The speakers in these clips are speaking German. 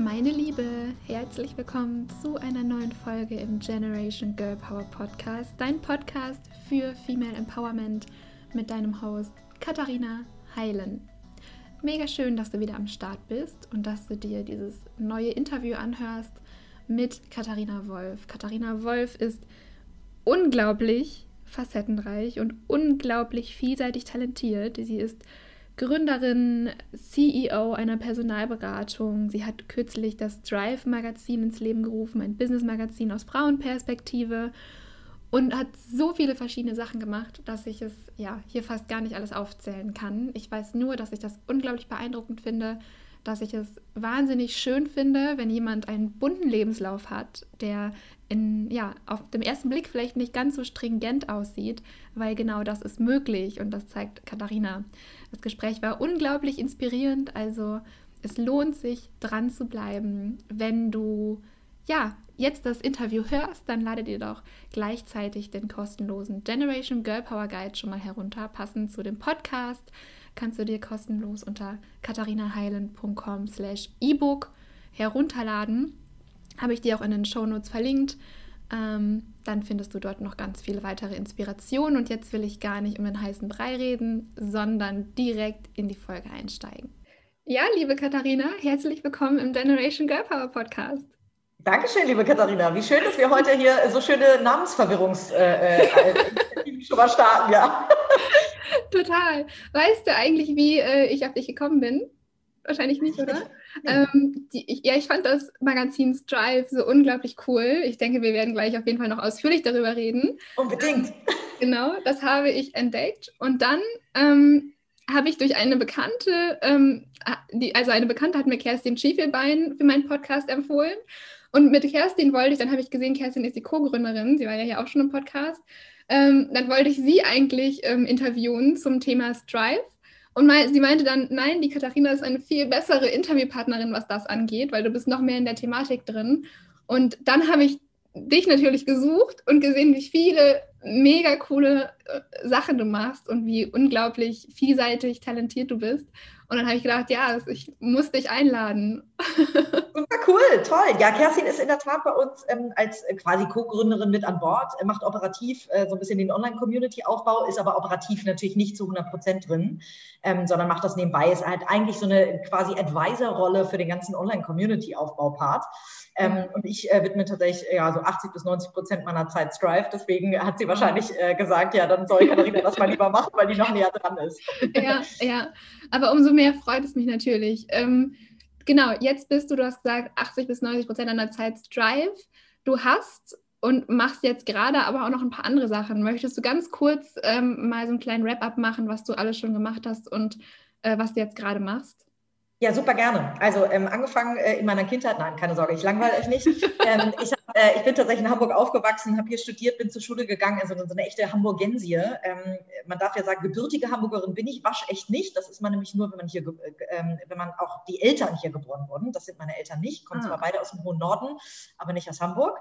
Meine Liebe, herzlich willkommen zu einer neuen Folge im Generation Girl Power Podcast, dein Podcast für Female Empowerment mit deinem Host Katharina Heilen. Mega schön, dass du wieder am Start bist und dass du dir dieses neue Interview anhörst mit Katharina Wolf. Katharina Wolf ist unglaublich facettenreich und unglaublich vielseitig talentiert. Sie ist Gründerin, CEO einer Personalberatung. Sie hat kürzlich das Drive-Magazin ins Leben gerufen, ein Business-Magazin aus Frauenperspektive und hat so viele verschiedene Sachen gemacht, dass ich es ja hier fast gar nicht alles aufzählen kann. Ich weiß nur, dass ich das unglaublich beeindruckend finde, dass ich es wahnsinnig schön finde, wenn jemand einen bunten Lebenslauf hat, der in, ja, auf dem ersten Blick vielleicht nicht ganz so stringent aussieht, weil genau das ist möglich und das zeigt Katharina. Das Gespräch war unglaublich inspirierend, also es lohnt sich dran zu bleiben, wenn du ja, jetzt das Interview hörst, dann lade dir doch gleichzeitig den kostenlosen Generation Girl Power Guide schon mal herunter, passend zu dem Podcast kannst du dir kostenlos unter katharinaheilen.com slash ebook herunterladen. Habe ich dir auch in den Shownotes verlinkt. Ähm, dann findest du dort noch ganz viele weitere Inspirationen. Und jetzt will ich gar nicht um den heißen Brei reden, sondern direkt in die Folge einsteigen. Ja, liebe Katharina, herzlich willkommen im Generation Girl Power Podcast. Dankeschön, liebe Katharina. Wie schön, dass wir heute hier so schöne Namensverwirrungs äh, äh, schon mal starten, ja. Total. Weißt du eigentlich, wie äh, ich auf dich gekommen bin? Wahrscheinlich nicht, oder? Ähm, die, ich, ja, ich fand das Magazin Strive so unglaublich cool. Ich denke, wir werden gleich auf jeden Fall noch ausführlich darüber reden. Unbedingt. Genau, das habe ich entdeckt. Und dann ähm, habe ich durch eine Bekannte, ähm, die, also eine Bekannte hat mir Kerstin Schiefelbein für meinen Podcast empfohlen. Und mit Kerstin wollte ich, dann habe ich gesehen, Kerstin ist die Co-Gründerin, sie war ja hier auch schon im Podcast. Ähm, dann wollte ich sie eigentlich ähm, interviewen zum Thema Strive. Und mein, sie meinte dann, nein, die Katharina ist eine viel bessere Interviewpartnerin, was das angeht, weil du bist noch mehr in der Thematik drin. Und dann habe ich dich natürlich gesucht und gesehen, wie viele mega coole äh, Sachen du machst und wie unglaublich vielseitig talentiert du bist. Und dann habe ich gedacht, ja, ich muss dich einladen. Super cool, toll. Ja, Kerstin ist in der Tat bei uns ähm, als äh, quasi Co-Gründerin mit an Bord, er macht operativ äh, so ein bisschen den Online-Community-Aufbau, ist aber operativ natürlich nicht zu 100 Prozent drin, ähm, sondern macht das nebenbei. Ist halt eigentlich so eine quasi Advisor-Rolle für den ganzen Online-Community-Aufbau-Part. Ähm, und ich äh, widme tatsächlich ja, so 80 bis 90 Prozent meiner Zeit Strive. Deswegen hat sie wahrscheinlich äh, gesagt, ja, dann soll Katharina das mal lieber machen, weil die noch näher dran ist. Ja, ja. Aber umso mehr freut es mich natürlich. Ähm, genau, jetzt bist du, du hast gesagt, 80 bis 90 Prozent deiner Zeit Strive. Du hast und machst jetzt gerade aber auch noch ein paar andere Sachen. Möchtest du ganz kurz ähm, mal so einen kleinen Wrap-up machen, was du alles schon gemacht hast und äh, was du jetzt gerade machst? Ja, super gerne. Also ähm, angefangen äh, in meiner Kindheit, nein, keine Sorge, ich langweile euch nicht. Ähm, ich, hab, äh, ich, bin tatsächlich in Hamburg aufgewachsen, habe hier studiert, bin zur Schule gegangen, also so eine echte Hamburgensie. Ähm, man darf ja sagen, gebürtige Hamburgerin bin ich, waschecht nicht. Das ist man nämlich nur, wenn man hier, äh, wenn man auch die Eltern hier geboren wurden. Das sind meine Eltern nicht, kommen ah. zwar beide aus dem hohen Norden, aber nicht aus Hamburg.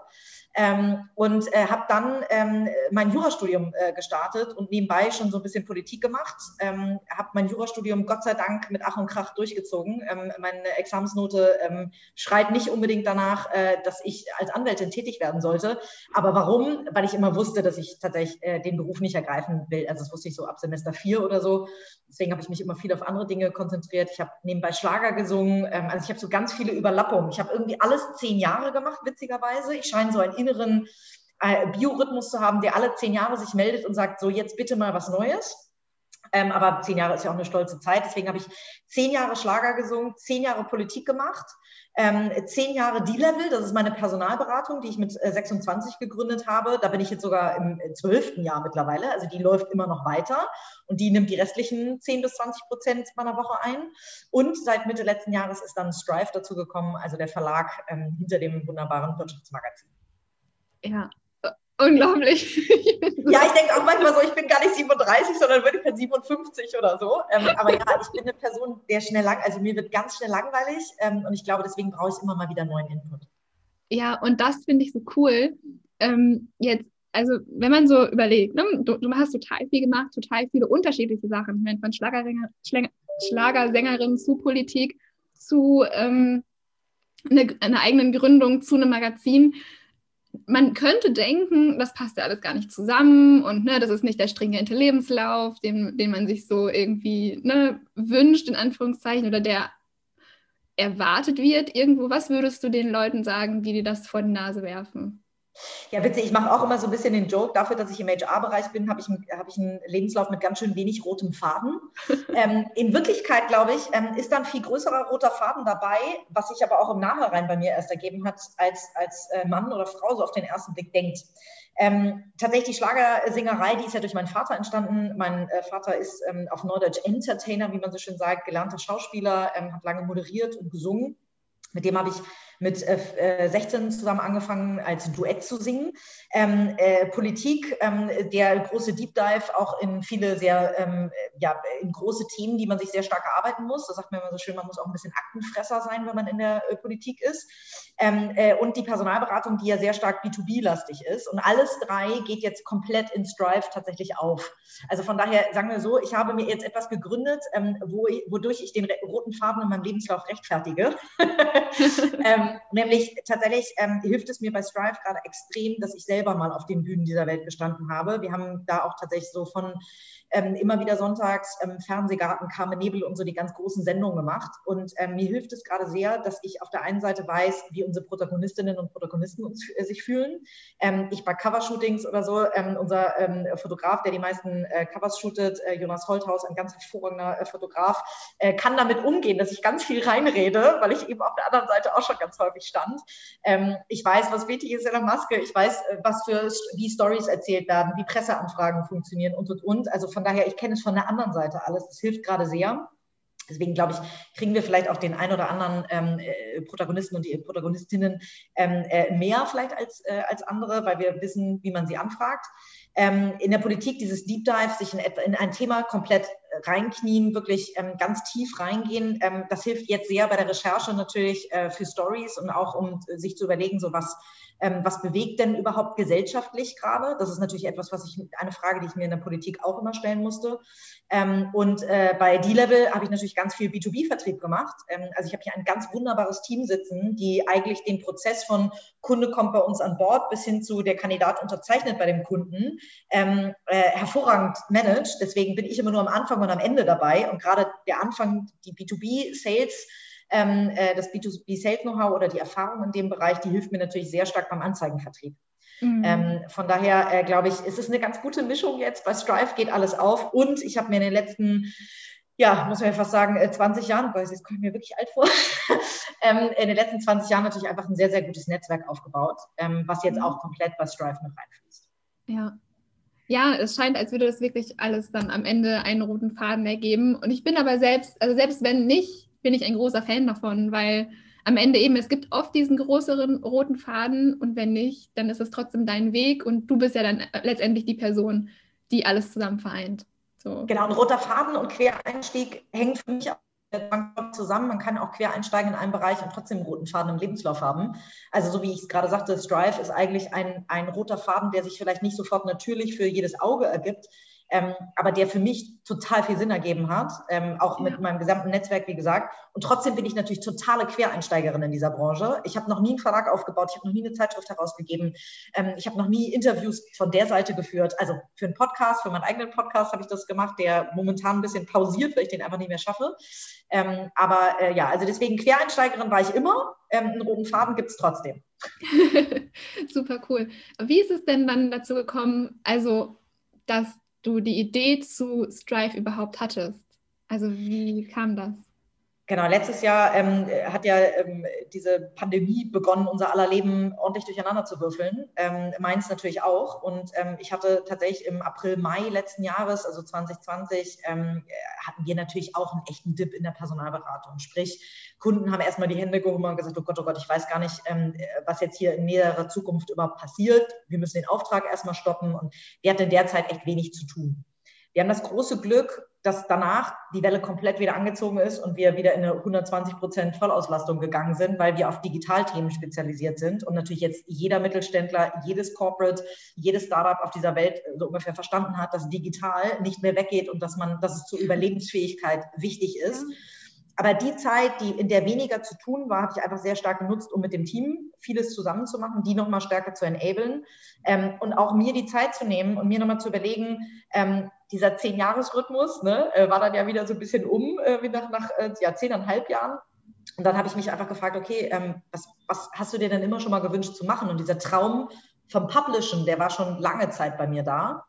Ähm, und äh, habe dann ähm, mein Jurastudium äh, gestartet und nebenbei schon so ein bisschen Politik gemacht. Ähm, habe mein Jurastudium Gott sei Dank mit Ach und Krach durchgezogen. Ähm, meine Examensnote ähm, schreit nicht unbedingt danach, äh, dass ich als Anwältin tätig werden sollte. Aber warum? Weil ich immer wusste, dass ich tatsächlich äh, den Beruf nicht ergreifen will. Also das wusste ich so ab Semester vier oder so. Deswegen habe ich mich immer viel auf andere Dinge konzentriert. Ich habe nebenbei Schlager gesungen. Ähm, also ich habe so ganz viele Überlappungen. Ich habe irgendwie alles zehn Jahre gemacht, witzigerweise. Ich scheine so ein inneren äh, Biorhythmus zu haben, der alle zehn Jahre sich meldet und sagt, so jetzt bitte mal was Neues. Ähm, aber zehn Jahre ist ja auch eine stolze Zeit. Deswegen habe ich zehn Jahre Schlager gesungen, zehn Jahre Politik gemacht, ähm, zehn Jahre D-Level. Das ist meine Personalberatung, die ich mit äh, 26 gegründet habe. Da bin ich jetzt sogar im zwölften Jahr mittlerweile. Also die läuft immer noch weiter und die nimmt die restlichen 10 bis 20 Prozent meiner Woche ein. Und seit Mitte letzten Jahres ist dann Strive dazu gekommen, also der Verlag ähm, hinter dem wunderbaren Wirtschaftsmagazin. Ja, unglaublich. ja, ich denke auch manchmal so, ich bin gar nicht 37, sondern würde ich 57 oder so. Ähm, aber ja, ich bin eine Person, der schnell lang, also mir wird ganz schnell langweilig ähm, und ich glaube, deswegen brauche ich immer mal wieder neuen Input. Ja, und das finde ich so cool. Ähm, jetzt, also wenn man so überlegt, ne, du, du, hast total viel gemacht, total viele unterschiedliche Sachen, von Schlagersänger, Schlagersängerin zu Politik, zu ähm, eine, eine eigenen Gründung zu einem Magazin. Man könnte denken, das passt ja alles gar nicht zusammen und ne, das ist nicht der stringente Lebenslauf, den, den man sich so irgendwie ne, wünscht, in Anführungszeichen, oder der erwartet wird irgendwo. Was würdest du den Leuten sagen, die dir das vor die Nase werfen? Ja, witzig, ich mache auch immer so ein bisschen den Joke, dafür, dass ich im HR-Bereich bin, habe ich, hab ich einen Lebenslauf mit ganz schön wenig rotem Faden. ähm, in Wirklichkeit, glaube ich, ähm, ist dann viel größerer roter Faden dabei, was sich aber auch im Nachhinein bei mir erst ergeben hat, als, als äh, Mann oder Frau so auf den ersten Blick denkt. Ähm, tatsächlich die Schlagersingerei, die ist ja durch meinen Vater entstanden. Mein äh, Vater ist ähm, auf Neudeutsch Entertainer, wie man so schön sagt, gelernter Schauspieler, ähm, hat lange moderiert und gesungen. Mit dem habe ich mit äh, 16 äh, zusammen angefangen, als Duett zu singen. Ähm, äh, Politik, ähm, der große Deep Dive auch in viele sehr, ähm, ja, in große Themen, die man sich sehr stark erarbeiten muss. Da sagt man immer so schön, man muss auch ein bisschen Aktenfresser sein, wenn man in der äh, Politik ist. Ähm, äh, und die Personalberatung, die ja sehr stark B2B-lastig ist. Und alles drei geht jetzt komplett in Strive tatsächlich auf. Also von daher sagen wir so, ich habe mir jetzt etwas gegründet, ähm, wo ich, wodurch ich den roten Faden in meinem Lebenslauf rechtfertige. ähm, nämlich tatsächlich ähm, hilft es mir bei Strive gerade extrem, dass ich selber mal auf den Bühnen dieser Welt gestanden habe. Wir haben da auch tatsächlich so von ähm, immer wieder sonntags ähm, Fernsehgarten, Carmen Nebel und so die ganz großen Sendungen gemacht. Und ähm, mir hilft es gerade sehr, dass ich auf der einen Seite weiß, wie unsere Protagonistinnen und Protagonisten uns, äh, sich fühlen. Ähm, ich bei Covershootings oder so, ähm, unser ähm, Fotograf, der die meisten äh, Covers shootet, äh, Jonas Holthaus, ein ganz hervorragender äh, Fotograf, äh, kann damit umgehen, dass ich ganz viel reinrede, weil ich eben auf der anderen Seite auch schon ganz häufig stand. ich weiß, was wichtig ist in der Maske. Ich weiß, äh, was für wie Stories erzählt werden, wie Presseanfragen funktionieren und und und. Also von daher, ich kenne es von der anderen Seite alles. Das hilft gerade sehr. Deswegen glaube ich, kriegen wir vielleicht auch den ein oder anderen ähm, äh, Protagonisten und die Protagonistinnen ähm, äh, mehr vielleicht als, äh, als andere, weil wir wissen, wie man sie anfragt. Ähm, in der Politik dieses Deep Dive, sich in, in ein Thema komplett reinknien, wirklich ähm, ganz tief reingehen, ähm, das hilft jetzt sehr bei der Recherche natürlich äh, für Stories und auch um sich zu überlegen, so was ähm, was bewegt denn überhaupt gesellschaftlich gerade? Das ist natürlich etwas, was ich, eine Frage, die ich mir in der Politik auch immer stellen musste. Ähm, und äh, bei D-Level habe ich natürlich ganz viel B2B-Vertrieb gemacht. Ähm, also ich habe hier ein ganz wunderbares Team sitzen, die eigentlich den Prozess von Kunde kommt bei uns an Bord bis hin zu der Kandidat unterzeichnet bei dem Kunden äh, hervorragend managt. Deswegen bin ich immer nur am Anfang und am Ende dabei. Und gerade der Anfang, die B2B-Sales, ähm, äh, das B2B-Sales-Know-how oder die Erfahrung in dem Bereich, die hilft mir natürlich sehr stark beim Anzeigenvertrieb. Mhm. Ähm, von daher äh, glaube ich, ist es eine ganz gute Mischung jetzt. Bei Strive geht alles auf und ich habe mir in den letzten ja, muss man ja fast sagen, 20 äh, Jahren, weil jetzt komme ich mir wirklich alt vor, ähm, in den letzten 20 Jahren natürlich einfach ein sehr, sehr gutes Netzwerk aufgebaut, ähm, was jetzt auch komplett bei Strive mit reinfließt. Ja. Ja, es scheint, als würde das wirklich alles dann am Ende einen roten Faden ergeben. Und ich bin aber selbst, also selbst wenn nicht, bin ich ein großer Fan davon, weil am Ende eben, es gibt oft diesen größeren roten Faden und wenn nicht, dann ist es trotzdem dein Weg und du bist ja dann letztendlich die Person, die alles zusammen vereint. So. Genau, ein roter Faden und Quereinstieg hängt für mich auch zusammen. Man kann auch quer einsteigen in einen Bereich und trotzdem einen roten Faden im Lebenslauf haben. Also so wie ich es gerade sagte, Strive ist eigentlich ein, ein roter Faden, der sich vielleicht nicht sofort natürlich für jedes Auge ergibt, ähm, aber der für mich total viel Sinn ergeben hat, ähm, auch ja. mit meinem gesamten Netzwerk, wie gesagt. Und trotzdem bin ich natürlich totale Quereinsteigerin in dieser Branche. Ich habe noch nie einen Verlag aufgebaut, ich habe noch nie eine Zeitschrift herausgegeben, ähm, ich habe noch nie Interviews von der Seite geführt. Also für einen Podcast, für meinen eigenen Podcast habe ich das gemacht, der momentan ein bisschen pausiert, weil ich den einfach nicht mehr schaffe. Ähm, aber äh, ja, also deswegen Quereinsteigerin war ich immer. Ähm, einen roten Faden gibt es trotzdem. Super cool. Wie ist es denn dann dazu gekommen, also dass du die Idee zu Strive überhaupt hattest. Also wie kam das? Genau, letztes Jahr ähm, hat ja ähm, diese Pandemie begonnen, unser aller Leben ordentlich durcheinander zu würfeln. Ähm, meins natürlich auch. Und ähm, ich hatte tatsächlich im April, Mai letzten Jahres, also 2020, ähm, hatten wir natürlich auch einen echten Dip in der Personalberatung. Sprich, Kunden haben erstmal die Hände gehoben und gesagt, oh Gott, oh Gott, ich weiß gar nicht, ähm, was jetzt hier in näherer Zukunft überhaupt passiert. Wir müssen den Auftrag erstmal stoppen. Und wir hatten derzeit echt wenig zu tun. Wir haben das große Glück, dass danach die Welle komplett wieder angezogen ist und wir wieder in eine 120 Prozent Vollauslastung gegangen sind, weil wir auf Digitalthemen spezialisiert sind und natürlich jetzt jeder Mittelständler, jedes Corporate, jedes Startup auf dieser Welt so ungefähr verstanden hat, dass digital nicht mehr weggeht und dass man, dass es zur Überlebensfähigkeit wichtig ist. aber die Zeit, die in der weniger zu tun war, habe ich einfach sehr stark genutzt, um mit dem Team vieles zusammenzumachen, die nochmal stärker zu enablen ähm, und auch mir die Zeit zu nehmen und mir nochmal zu überlegen, ähm, dieser Zehn-Jahres-Rhythmus ne, äh, war dann ja wieder so ein bisschen um, äh, wie nach, nach äh, ja, zehneinhalb Jahren. Und dann habe ich mich einfach gefragt, okay, ähm, was, was hast du dir denn immer schon mal gewünscht zu machen? Und dieser Traum vom Publishen, der war schon lange Zeit bei mir da.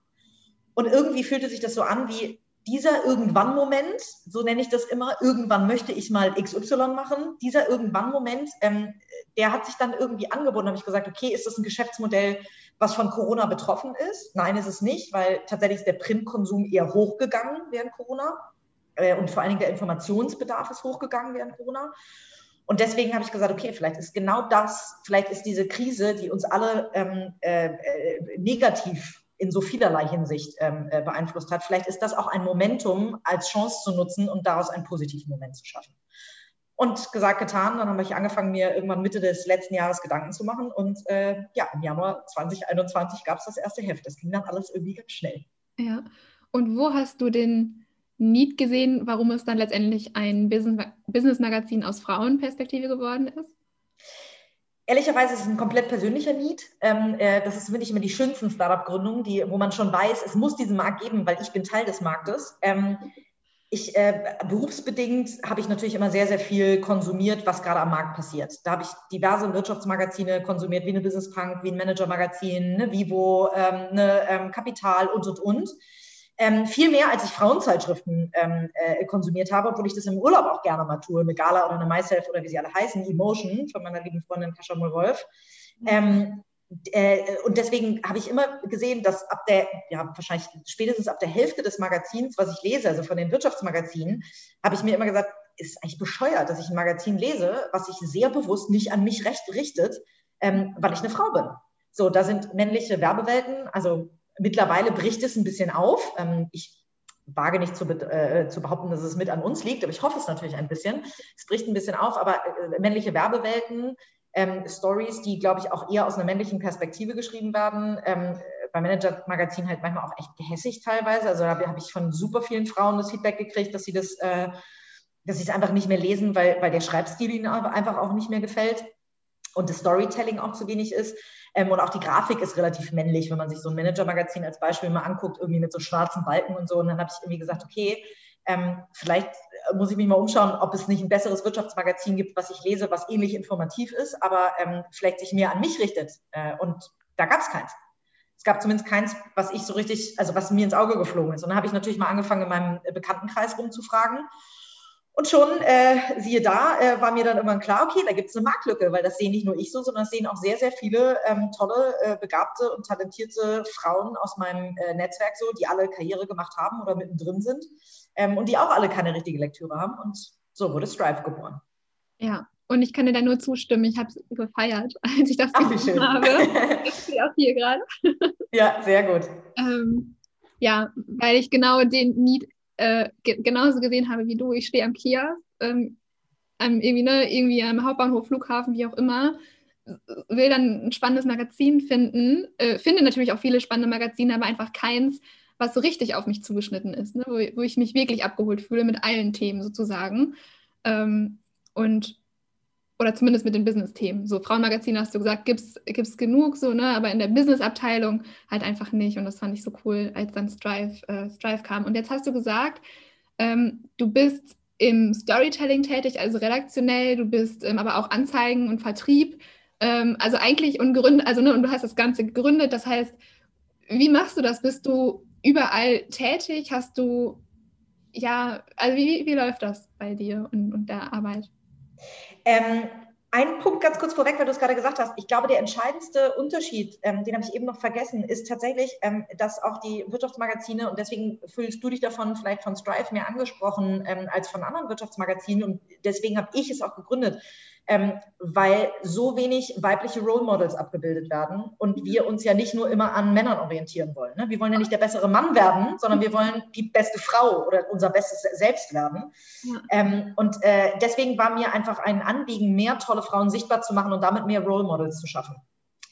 Und irgendwie fühlte sich das so an wie dieser Irgendwann-Moment, so nenne ich das immer, irgendwann möchte ich mal XY machen, dieser Irgendwann-Moment, ähm, der hat sich dann irgendwie angeboten. Habe ich gesagt, okay, ist das ein Geschäftsmodell, was von Corona betroffen ist? Nein, ist es nicht, weil tatsächlich ist der Printkonsum eher hochgegangen während Corona äh, und vor allen Dingen der Informationsbedarf ist hochgegangen während Corona. Und deswegen habe ich gesagt, okay, vielleicht ist genau das, vielleicht ist diese Krise, die uns alle ähm, äh, äh negativ in so vielerlei Hinsicht ähm, äh, beeinflusst hat. Vielleicht ist das auch ein Momentum als Chance zu nutzen und daraus einen positiven Moment zu schaffen. Und gesagt, getan, dann habe ich angefangen, mir irgendwann Mitte des letzten Jahres Gedanken zu machen. Und äh, ja, im Januar 2021 gab es das erste Heft. Das ging dann alles irgendwie ganz schnell. Ja. Und wo hast du den Need gesehen, warum es dann letztendlich ein Business-Magazin aus Frauenperspektive geworden ist? Ehrlicherweise ist es ein komplett persönlicher Need. Ähm, äh, das ist, finde ich, immer die schönsten Startup-Gründungen, wo man schon weiß, es muss diesen Markt geben, weil ich bin Teil des Marktes. Ähm, ich, äh, berufsbedingt habe ich natürlich immer sehr, sehr viel konsumiert, was gerade am Markt passiert. Da habe ich diverse Wirtschaftsmagazine konsumiert, wie eine Business Punk, wie ein Manager-Magazin, eine Vivo, ähm, eine ähm, Kapital und, und, und ähm, viel mehr, als ich Frauenzeitschriften ähm, äh, konsumiert habe, obwohl ich das im Urlaub auch gerne mal tue, eine Gala oder eine Myself oder wie sie alle heißen, Emotion von meiner lieben Freundin Kascha Mulwolf. Mhm. Ähm, äh, und deswegen habe ich immer gesehen, dass ab der, ja, wahrscheinlich spätestens ab der Hälfte des Magazins, was ich lese, also von den Wirtschaftsmagazinen, habe ich mir immer gesagt, ist eigentlich bescheuert, dass ich ein Magazin lese, was sich sehr bewusst nicht an mich recht richtet, ähm, weil ich eine Frau bin. So, da sind männliche Werbewelten, also Mittlerweile bricht es ein bisschen auf. Ähm, ich wage nicht zu, äh, zu, behaupten, dass es mit an uns liegt, aber ich hoffe es natürlich ein bisschen. Es bricht ein bisschen auf, aber äh, männliche Werbewelten, ähm, Stories, die, glaube ich, auch eher aus einer männlichen Perspektive geschrieben werden. Ähm, bei Manager-Magazin halt manchmal auch echt gehässig teilweise. Also da habe ich von super vielen Frauen das Feedback gekriegt, dass sie das, äh, dass sie es einfach nicht mehr lesen, weil, weil der Schreibstil ihnen einfach auch nicht mehr gefällt und das Storytelling auch zu wenig ist. Ähm, und auch die Grafik ist relativ männlich, wenn man sich so ein Manager-Magazin als Beispiel mal anguckt, irgendwie mit so schwarzen Balken und so. Und dann habe ich irgendwie gesagt, okay, ähm, vielleicht muss ich mich mal umschauen, ob es nicht ein besseres Wirtschaftsmagazin gibt, was ich lese, was ähnlich informativ ist, aber ähm, vielleicht sich mehr an mich richtet. Äh, und da gab es keins. Es gab zumindest keins, was ich so richtig, also was mir ins Auge geflogen ist. Und dann habe ich natürlich mal angefangen, in meinem Bekanntenkreis rumzufragen. Und schon, äh, siehe da, äh, war mir dann irgendwann klar, okay, da gibt es eine Marktlücke, weil das sehen nicht nur ich so, sondern das sehen auch sehr, sehr viele ähm, tolle, äh, begabte und talentierte Frauen aus meinem äh, Netzwerk so, die alle Karriere gemacht haben oder mittendrin sind ähm, und die auch alle keine richtige Lektüre haben. Und so wurde Strive geboren. Ja, und ich kann dir da nur zustimmen. Ich habe es gefeiert, als ich das Ach, gesehen habe. Ich stehe auch hier gerade. Ja, sehr gut. Ähm, ja, weil ich genau den Need äh, ge genauso gesehen habe wie du. Ich stehe am Kiosk, ähm, irgendwie, ne, irgendwie am Hauptbahnhof, Flughafen, wie auch immer, will dann ein spannendes Magazin finden, äh, finde natürlich auch viele spannende Magazine, aber einfach keins, was so richtig auf mich zugeschnitten ist, ne? wo, wo, ich mich wirklich abgeholt fühle mit allen Themen sozusagen. Ähm, und oder zumindest mit den Business-Themen. So Frauenmagazine hast du gesagt, gibt es genug, so, ne? aber in der Business-Abteilung halt einfach nicht. Und das fand ich so cool, als dann Strive, äh, Strive kam. Und jetzt hast du gesagt, ähm, du bist im Storytelling tätig, also redaktionell, du bist ähm, aber auch Anzeigen und Vertrieb. Ähm, also eigentlich und also ne, und du hast das Ganze gegründet. Das heißt, wie machst du das? Bist du überall tätig? Hast du, ja, also wie, wie läuft das bei dir und, und der Arbeit? Ähm, ein Punkt ganz kurz vorweg, weil du es gerade gesagt hast. Ich glaube, der entscheidendste Unterschied, ähm, den habe ich eben noch vergessen, ist tatsächlich, ähm, dass auch die Wirtschaftsmagazine, und deswegen fühlst du dich davon vielleicht von Strive mehr angesprochen ähm, als von anderen Wirtschaftsmagazinen, und deswegen habe ich es auch gegründet, ähm, weil so wenig weibliche Role Models abgebildet werden und wir uns ja nicht nur immer an Männern orientieren wollen. Ne? Wir wollen ja nicht der bessere Mann werden, sondern wir wollen die beste Frau oder unser bestes Selbst werden. Ja. Ähm, und äh, deswegen war mir einfach ein Anliegen, mehr tolle Frauen sichtbar zu machen und damit mehr Role Models zu schaffen.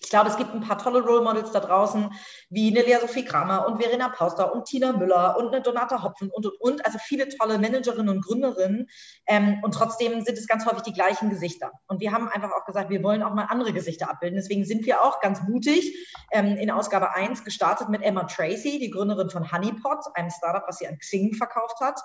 Ich glaube, es gibt ein paar tolle Role Models da draußen, wie eine Lea Sophie Kramer und Verena Pauster und Tina Müller und eine Donata Hopfen und, und, und. Also viele tolle Managerinnen und Gründerinnen. Ähm, und trotzdem sind es ganz häufig die gleichen Gesichter. Und wir haben einfach auch gesagt, wir wollen auch mal andere Gesichter abbilden. Deswegen sind wir auch ganz mutig ähm, in Ausgabe 1 gestartet mit Emma Tracy, die Gründerin von Honeypot, einem Startup, was sie an Xing verkauft hat,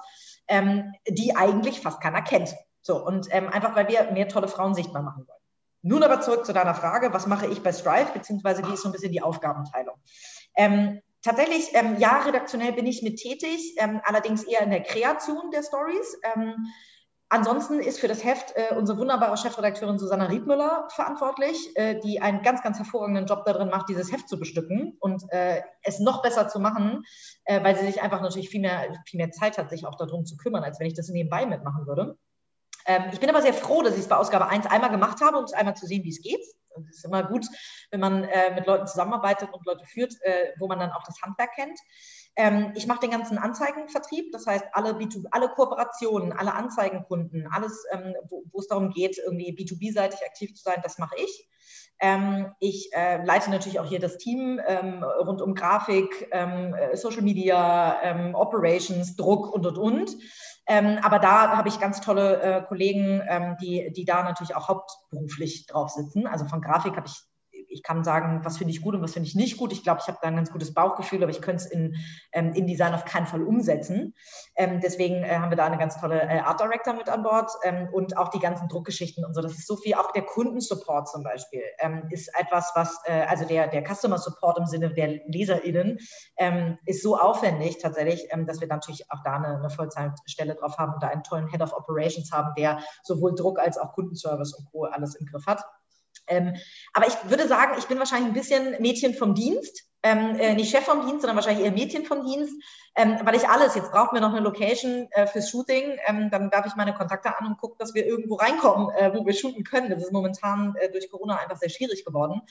ähm, die eigentlich fast keiner kennt. So, und ähm, einfach, weil wir mehr tolle Frauen sichtbar machen wollen. Nun aber zurück zu deiner Frage, was mache ich bei Strive, beziehungsweise wie ist so ein bisschen die Aufgabenteilung? Ähm, tatsächlich, ähm, ja, redaktionell bin ich mit tätig, ähm, allerdings eher in der Kreation der Stories. Ähm, ansonsten ist für das Heft äh, unsere wunderbare Chefredakteurin Susanna Riedmüller verantwortlich, äh, die einen ganz, ganz hervorragenden Job darin macht, dieses Heft zu bestücken und äh, es noch besser zu machen, äh, weil sie sich einfach natürlich viel mehr, viel mehr Zeit hat, sich auch darum zu kümmern, als wenn ich das nebenbei mitmachen würde. Ähm, ich bin aber sehr froh, dass ich es bei Ausgabe 1 einmal gemacht habe, um es einmal zu sehen, wie es geht. Es ist immer gut, wenn man äh, mit Leuten zusammenarbeitet und Leute führt, äh, wo man dann auch das Handwerk kennt. Ähm, ich mache den ganzen Anzeigenvertrieb, das heißt alle, B2, alle Kooperationen, alle Anzeigenkunden, alles, ähm, wo es darum geht, irgendwie B2B-seitig aktiv zu sein, das mache ich. Ähm, ich äh, leite natürlich auch hier das Team ähm, rund um Grafik, ähm, äh, Social Media, ähm, Operations, Druck und, und, und. Ähm, aber da habe ich ganz tolle äh, Kollegen, ähm, die, die da natürlich auch hauptberuflich drauf sitzen. Also von Grafik habe ich ich kann sagen, was finde ich gut und was finde ich nicht gut. Ich glaube, ich habe da ein ganz gutes Bauchgefühl, aber ich könnte es in, ähm, in Design auf keinen Fall umsetzen. Ähm, deswegen äh, haben wir da eine ganz tolle äh, Art Director mit an Bord ähm, und auch die ganzen Druckgeschichten und so. Das ist so viel, auch der Kundensupport zum Beispiel ähm, ist etwas, was, äh, also der, der Customer Support im Sinne der LeserInnen ähm, ist so aufwendig tatsächlich, ähm, dass wir natürlich auch da eine, eine Vollzeitstelle drauf haben und da einen tollen Head of Operations haben, der sowohl Druck als auch Kundenservice und Co. alles im Griff hat. Ähm, aber ich würde sagen, ich bin wahrscheinlich ein bisschen Mädchen vom Dienst. Ähm, äh, nicht Chef vom Dienst, sondern wahrscheinlich eher Mädchen vom Dienst, ähm, weil ich alles, jetzt brauchen wir noch eine Location äh, fürs Shooting, ähm, dann darf ich meine Kontakte an und gucke, dass wir irgendwo reinkommen, äh, wo wir shooten können. Das ist momentan äh, durch Corona einfach sehr schwierig geworden.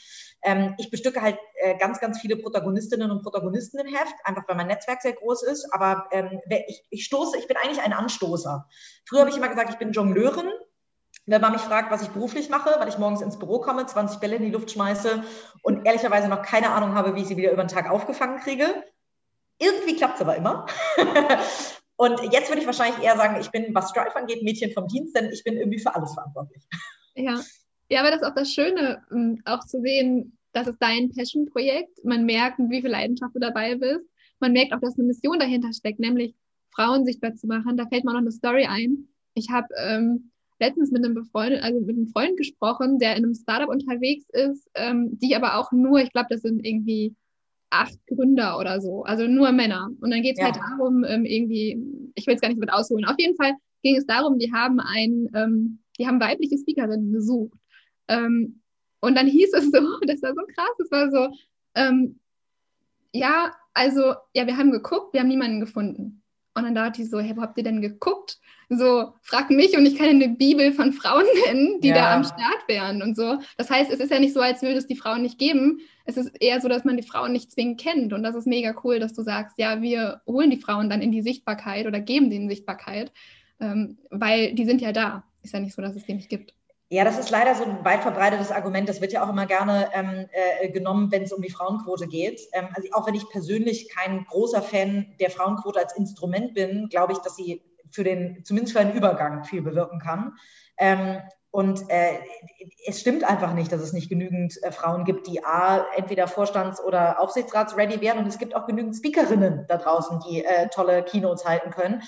Ähm, ich bestücke halt äh, ganz, ganz viele Protagonistinnen und Protagonisten im Heft, einfach weil mein Netzwerk sehr groß ist, aber ähm, ich, ich stoße, ich bin eigentlich ein Anstoßer. Früher habe ich immer gesagt, ich bin Jongleurin, wenn man mich fragt, was ich beruflich mache, weil ich morgens ins Büro komme, 20 Bälle in die Luft schmeiße und ehrlicherweise noch keine Ahnung habe, wie ich sie wieder über den Tag aufgefangen kriege. Irgendwie klappt es aber immer. und jetzt würde ich wahrscheinlich eher sagen, ich bin, was Strife angeht, Mädchen vom Dienst, denn ich bin irgendwie für alles verantwortlich. Ja, ja aber das ist auch das Schöne, ähm, auch zu sehen, das ist dein Passion-Projekt. Man merkt, wie viel Leidenschaft du dabei bist. Man merkt auch, dass eine Mission dahinter steckt, nämlich Frauen sichtbar zu machen. Da fällt mir noch eine Story ein. Ich habe ähm, letztens mit einem befreundet, also mit einem Freund gesprochen, der in einem Startup unterwegs ist, ähm, die aber auch nur, ich glaube, das sind irgendwie acht Gründer oder so, also nur Männer. Und dann geht es ja. halt darum, ähm, irgendwie, ich will es gar nicht mit ausholen. Auf jeden Fall ging es darum, die haben ein, ähm, die haben weibliche Speakerinnen gesucht. Ähm, und dann hieß es so, das war so krass, es war so, ähm, ja, also, ja, wir haben geguckt, wir haben niemanden gefunden. Und dann dachte ich so, hey, wo habt ihr denn geguckt? So, frag mich und ich kann eine Bibel von Frauen nennen, die ja. da am Start wären und so. Das heißt, es ist ja nicht so, als würde es die Frauen nicht geben. Es ist eher so, dass man die Frauen nicht zwingend kennt. Und das ist mega cool, dass du sagst, ja, wir holen die Frauen dann in die Sichtbarkeit oder geben denen Sichtbarkeit, ähm, weil die sind ja da. Ist ja nicht so, dass es die nicht gibt. Ja, das ist leider so ein weit verbreitetes Argument. Das wird ja auch immer gerne ähm, äh, genommen, wenn es um die Frauenquote geht. Ähm, also auch wenn ich persönlich kein großer Fan der Frauenquote als Instrument bin, glaube ich, dass sie für den, zumindest für einen Übergang viel bewirken kann. Ähm, und äh, es stimmt einfach nicht, dass es nicht genügend äh, Frauen gibt, die A, entweder Vorstands- oder Aufsichtsratsready wären. Und es gibt auch genügend Speakerinnen da draußen, die äh, tolle Keynotes halten können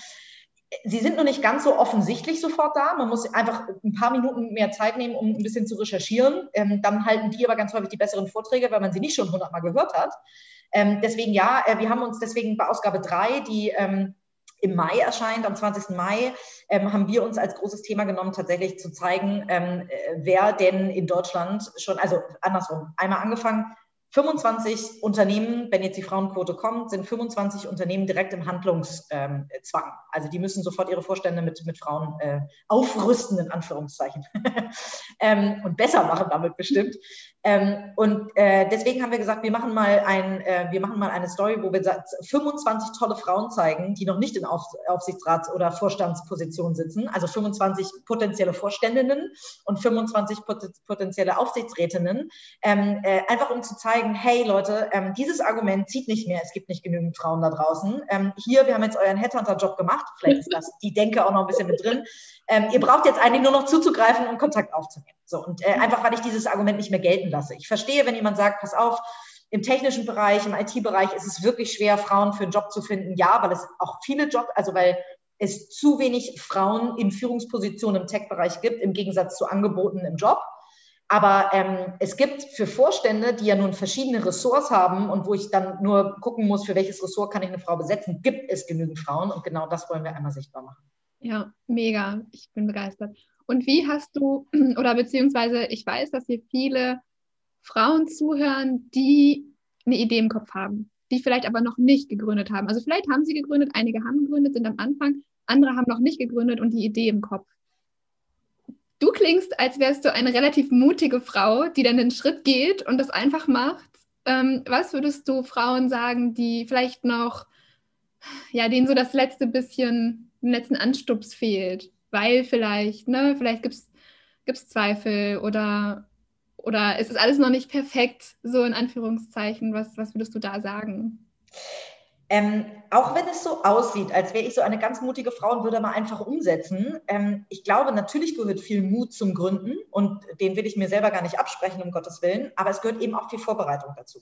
sie sind noch nicht ganz so offensichtlich sofort da. Man muss einfach ein paar Minuten mehr Zeit nehmen, um ein bisschen zu recherchieren. Ähm, dann halten die aber ganz häufig die besseren Vorträge, weil man sie nicht schon hundertmal gehört hat. Ähm, deswegen ja, äh, wir haben uns deswegen bei Ausgabe 3, die ähm, im Mai erscheint, am 20. Mai, ähm, haben wir uns als großes Thema genommen, tatsächlich zu zeigen, ähm, äh, wer denn in Deutschland schon, also andersrum, einmal angefangen, 25 Unternehmen, wenn jetzt die Frauenquote kommt, sind 25 Unternehmen direkt im Handlungszwang. Also die müssen sofort ihre Vorstände mit, mit Frauen äh, aufrüsten, in Anführungszeichen, ähm, und besser machen damit bestimmt. Ähm, und äh, deswegen haben wir gesagt, wir machen mal ein, äh, wir machen mal eine Story, wo wir 25 tolle Frauen zeigen, die noch nicht in Auf Aufsichtsrats- oder Vorstandspositionen sitzen, also 25 potenzielle Vorständinnen und 25 pot potenzielle Aufsichtsrätinnen, ähm, äh, einfach um zu zeigen, hey Leute, ähm, dieses Argument zieht nicht mehr, es gibt nicht genügend Frauen da draußen. Ähm, hier, wir haben jetzt euren Headhunter-Job gemacht, vielleicht ist das die Denke auch noch ein bisschen mit drin. Ähm, ihr braucht jetzt eigentlich nur noch zuzugreifen und Kontakt aufzunehmen. So, und äh, einfach, weil ich dieses Argument nicht mehr gelten lasse. Ich verstehe, wenn jemand sagt, pass auf, im technischen Bereich, im IT-Bereich ist es wirklich schwer, Frauen für einen Job zu finden. Ja, weil es auch viele Jobs, also weil es zu wenig Frauen in Führungspositionen im Tech-Bereich gibt, im Gegensatz zu Angeboten im Job. Aber ähm, es gibt für Vorstände, die ja nun verschiedene Ressorts haben und wo ich dann nur gucken muss, für welches Ressort kann ich eine Frau besetzen, gibt es genügend Frauen und genau das wollen wir einmal sichtbar machen. Ja, mega. Ich bin begeistert. Und wie hast du, oder beziehungsweise ich weiß, dass hier viele Frauen zuhören, die eine Idee im Kopf haben, die vielleicht aber noch nicht gegründet haben. Also vielleicht haben sie gegründet, einige haben gegründet, sind am Anfang, andere haben noch nicht gegründet und die Idee im Kopf. Du klingst, als wärst du eine relativ mutige Frau, die dann den Schritt geht und das einfach macht. Ähm, was würdest du Frauen sagen, die vielleicht noch, ja, denen so das letzte bisschen, den letzten Anstups fehlt? Weil vielleicht, ne, vielleicht gibt es Zweifel oder, oder es ist alles noch nicht perfekt, so in Anführungszeichen. Was, was würdest du da sagen? Ähm, auch wenn es so aussieht, als wäre ich so eine ganz mutige Frau und würde mal einfach umsetzen, ähm, ich glaube, natürlich gehört viel Mut zum Gründen und den will ich mir selber gar nicht absprechen, um Gottes Willen, aber es gehört eben auch viel Vorbereitung dazu.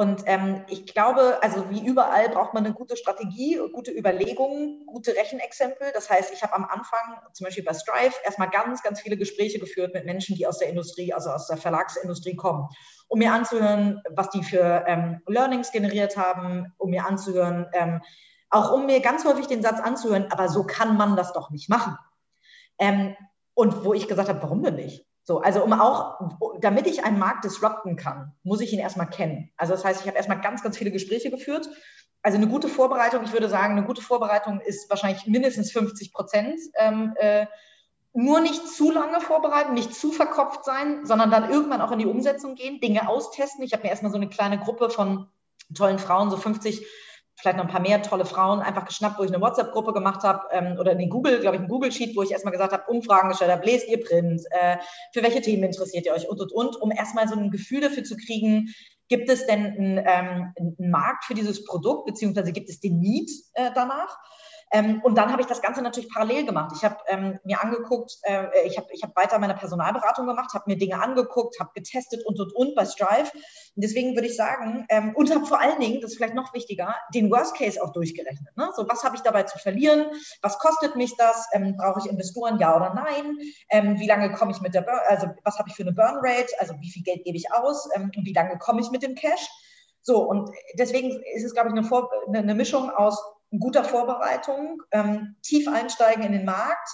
Und ähm, ich glaube, also wie überall braucht man eine gute Strategie, gute Überlegungen, gute Rechenexempel. Das heißt, ich habe am Anfang, zum Beispiel bei Strive, erstmal ganz, ganz viele Gespräche geführt mit Menschen, die aus der Industrie, also aus der Verlagsindustrie kommen, um mir anzuhören, was die für ähm, Learnings generiert haben, um mir anzuhören, ähm, auch um mir ganz häufig den Satz anzuhören, aber so kann man das doch nicht machen. Ähm, und wo ich gesagt habe, warum denn nicht? So, also um auch, damit ich einen Markt disrupten kann, muss ich ihn erstmal kennen. Also das heißt, ich habe erstmal ganz, ganz viele Gespräche geführt. Also eine gute Vorbereitung, ich würde sagen, eine gute Vorbereitung ist wahrscheinlich mindestens 50 Prozent. Ähm, äh, nur nicht zu lange vorbereiten, nicht zu verkopft sein, sondern dann irgendwann auch in die Umsetzung gehen, Dinge austesten. Ich habe mir erstmal so eine kleine Gruppe von tollen Frauen, so 50 vielleicht noch ein paar mehr tolle Frauen einfach geschnappt, wo ich eine WhatsApp-Gruppe gemacht habe ähm, oder in Google, glaube ich, ein Google-Sheet, wo ich erstmal gesagt habe, Umfragen gestellt habe, lest ihr Print, äh, für welche Themen interessiert ihr euch und, und, und, um erstmal so ein Gefühl dafür zu kriegen, gibt es denn einen, ähm, einen Markt für dieses Produkt, beziehungsweise gibt es den Need äh, danach? Ähm, und dann habe ich das Ganze natürlich parallel gemacht. Ich habe ähm, mir angeguckt, äh, ich habe ich hab weiter meine Personalberatung gemacht, habe mir Dinge angeguckt, habe getestet und, und, und bei Strive. Und deswegen würde ich sagen, ähm, und habe vor allen Dingen, das ist vielleicht noch wichtiger, den Worst Case auch durchgerechnet. Ne? So, was habe ich dabei zu verlieren? Was kostet mich das? Ähm, brauche ich Investoren, ja oder nein? Ähm, wie lange komme ich mit der, Burn, also was habe ich für eine Burn Rate? Also wie viel Geld gebe ich aus? Ähm, und wie lange komme ich mit dem Cash? So, und deswegen ist es, glaube ich, eine, Vor eine Mischung aus guter Vorbereitung, ähm, tief einsteigen in den Markt.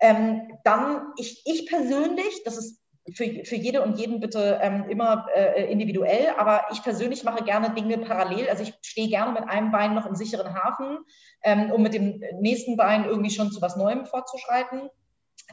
Ähm, dann, ich, ich persönlich, das ist für, für jede und jeden bitte ähm, immer äh, individuell, aber ich persönlich mache gerne Dinge parallel. Also ich stehe gerne mit einem Bein noch im sicheren Hafen, ähm, um mit dem nächsten Bein irgendwie schon zu was Neuem fortzuschreiten.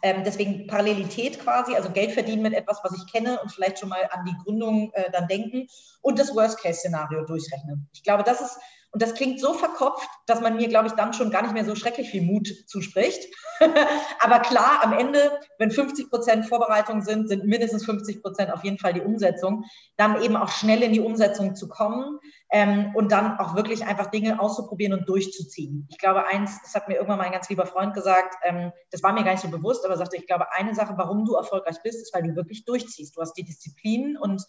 Ähm, deswegen Parallelität quasi, also Geld verdienen mit etwas, was ich kenne und vielleicht schon mal an die Gründung äh, dann denken und das Worst-Case-Szenario durchrechnen. Ich glaube, das ist und das klingt so verkopft, dass man mir, glaube ich, dann schon gar nicht mehr so schrecklich viel Mut zuspricht. Aber klar, am Ende, wenn 50 Prozent Vorbereitung sind, sind mindestens 50 Prozent auf jeden Fall die Umsetzung. Dann eben auch schnell in die Umsetzung zu kommen ähm, und dann auch wirklich einfach Dinge auszuprobieren und durchzuziehen. Ich glaube, eins, das hat mir irgendwann mal ein ganz lieber Freund gesagt, ähm, das war mir gar nicht so bewusst, aber sagte, ich glaube, eine Sache, warum du erfolgreich bist, ist, weil du wirklich durchziehst. Du hast die Disziplin und,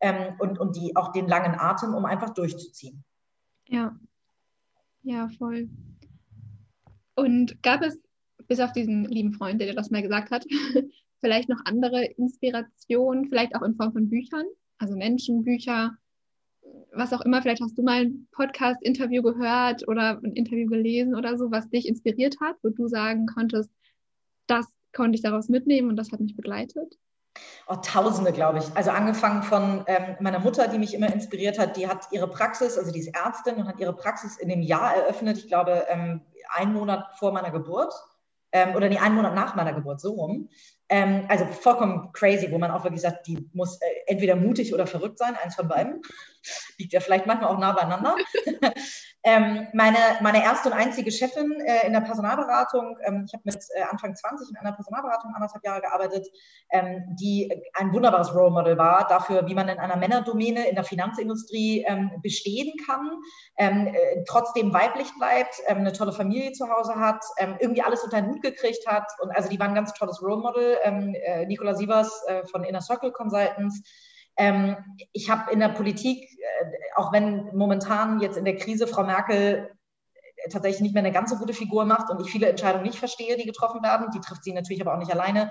ähm, und, und die, auch den langen Atem, um einfach durchzuziehen. Ja, ja, voll. Und gab es, bis auf diesen lieben Freund, der dir das mal gesagt hat, vielleicht noch andere Inspirationen, vielleicht auch in Form von Büchern, also Menschenbücher, was auch immer, vielleicht hast du mal ein Podcast-Interview gehört oder ein Interview gelesen oder so, was dich inspiriert hat, wo du sagen konntest, das konnte ich daraus mitnehmen und das hat mich begleitet? Oh, Tausende, glaube ich. Also angefangen von ähm, meiner Mutter, die mich immer inspiriert hat, die hat ihre Praxis, also die ist Ärztin und hat ihre Praxis in dem Jahr eröffnet, ich glaube, ähm, einen Monat vor meiner Geburt. ähm, oder nee, einen Monat nach meiner Geburt, so rum. Ähm, also vollkommen crazy, wo man auch wirklich sagt, die muss äh, entweder mutig oder verrückt sein, eins von beiden. Liegt ja vielleicht manchmal auch nah beieinander. ähm, meine, meine erste und einzige Chefin äh, in der Personalberatung, ähm, ich habe mit äh, Anfang 20 in einer Personalberatung anderthalb Jahre gearbeitet, ähm, die ein wunderbares Role Model war dafür, wie man in einer Männerdomäne in der Finanzindustrie ähm, bestehen kann, ähm, äh, trotzdem weiblich bleibt, ähm, eine tolle Familie zu Hause hat, irgendwie alles unter den Hut gekriegt hat. Und also die war ein ganz tolles Role Model. Äh, Nicola Sievers äh, von Inner Circle Consultants ähm, ich habe in der Politik, äh, auch wenn momentan jetzt in der Krise Frau Merkel äh, tatsächlich nicht mehr eine ganz so gute Figur macht und ich viele Entscheidungen nicht verstehe, die getroffen werden, die trifft sie natürlich aber auch nicht alleine,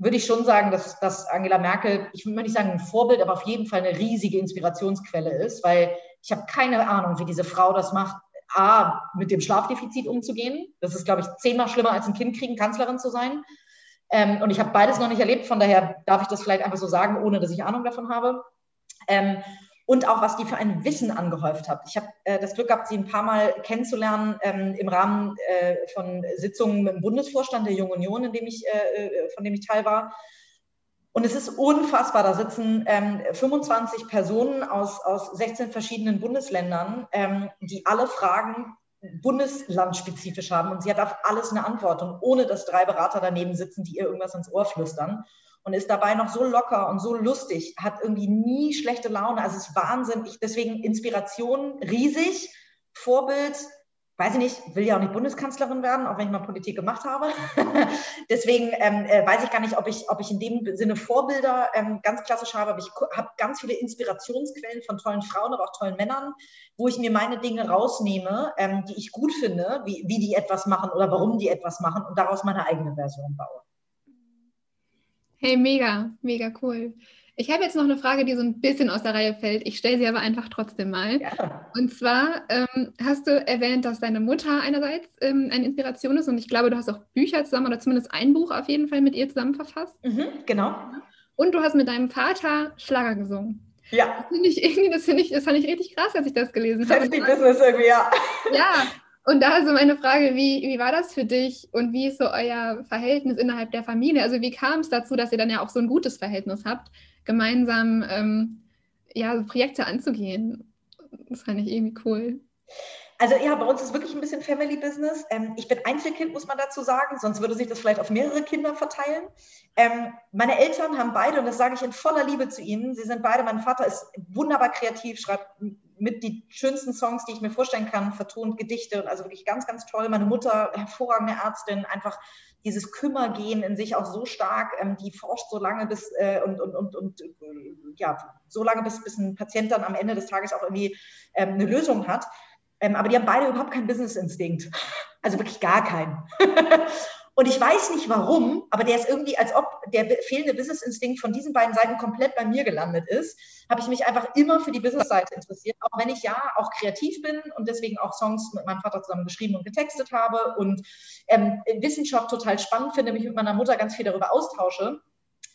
würde ich schon sagen, dass, dass Angela Merkel, ich würde nicht sagen ein Vorbild, aber auf jeden Fall eine riesige Inspirationsquelle ist, weil ich habe keine Ahnung, wie diese Frau das macht, A, mit dem Schlafdefizit umzugehen. Das ist, glaube ich, zehnmal schlimmer als ein Kind kriegen, Kanzlerin zu sein. Ähm, und ich habe beides noch nicht erlebt, von daher darf ich das vielleicht einfach so sagen, ohne dass ich Ahnung davon habe. Ähm, und auch, was die für ein Wissen angehäuft hat. Ich habe äh, das Glück gehabt, sie ein paar Mal kennenzulernen ähm, im Rahmen äh, von Sitzungen im Bundesvorstand der Jungen Union, in dem ich, äh, äh von dem ich Teil war. Und es ist unfassbar, da sitzen ähm, 25 Personen aus, aus 16 verschiedenen Bundesländern, ähm, die alle fragen, bundeslandspezifisch haben und sie hat auf alles eine Antwort und ohne dass drei Berater daneben sitzen, die ihr irgendwas ins Ohr flüstern und ist dabei noch so locker und so lustig, hat irgendwie nie schlechte Laune, also es ist Wahnsinn. Deswegen Inspiration riesig, Vorbild weiß ich nicht, will ja auch nicht Bundeskanzlerin werden, auch wenn ich mal Politik gemacht habe. Deswegen ähm, äh, weiß ich gar nicht, ob ich, ob ich in dem Sinne Vorbilder ähm, ganz klassisch habe, aber ich habe ganz viele Inspirationsquellen von tollen Frauen, aber auch tollen Männern, wo ich mir meine Dinge rausnehme, ähm, die ich gut finde, wie, wie die etwas machen oder warum die etwas machen und daraus meine eigene Version baue. Hey, mega, mega cool. Ich habe jetzt noch eine Frage, die so ein bisschen aus der Reihe fällt. Ich stelle sie aber einfach trotzdem mal. Ja. Und zwar ähm, hast du erwähnt, dass deine Mutter einerseits ähm, eine Inspiration ist und ich glaube, du hast auch Bücher zusammen oder zumindest ein Buch auf jeden Fall mit ihr zusammen verfasst. Mhm, genau. Und du hast mit deinem Vater Schlager gesungen. Ja. Das finde ich irgendwie, das finde ich, das fand ich richtig krass, als ich das gelesen habe. Safety Business irgendwie, ja. Ja, und da ist so meine Frage, wie, wie war das für dich und wie ist so euer Verhältnis innerhalb der Familie? Also wie kam es dazu, dass ihr dann ja auch so ein gutes Verhältnis habt? Gemeinsam ähm, ja, Projekte anzugehen. Das fand ich irgendwie cool. Also ja, bei uns ist wirklich ein bisschen Family Business. Ähm, ich bin Einzelkind, muss man dazu sagen, sonst würde sich das vielleicht auf mehrere Kinder verteilen. Ähm, meine Eltern haben beide, und das sage ich in voller Liebe zu ihnen, sie sind beide, mein Vater ist wunderbar kreativ, schreibt mit die schönsten Songs, die ich mir vorstellen kann, vertont Gedichte und also wirklich ganz, ganz toll. Meine Mutter, hervorragende Ärztin, einfach dieses Kümmergehen in sich auch so stark, ähm, die forscht so lange bis äh, und, und, und, und äh, ja, so lange bis, bis ein Patient dann am Ende des Tages auch irgendwie ähm, eine Lösung hat. Ähm, aber die haben beide überhaupt keinen Business-Instinkt. Also wirklich gar keinen. Und ich weiß nicht warum, aber der ist irgendwie, als ob der fehlende Business-Instinkt von diesen beiden Seiten komplett bei mir gelandet ist, habe ich mich einfach immer für die Business-Seite interessiert, auch wenn ich ja auch kreativ bin und deswegen auch Songs mit meinem Vater zusammen geschrieben und getextet habe und ähm, Wissenschaft total spannend finde, mich mit meiner Mutter ganz viel darüber austausche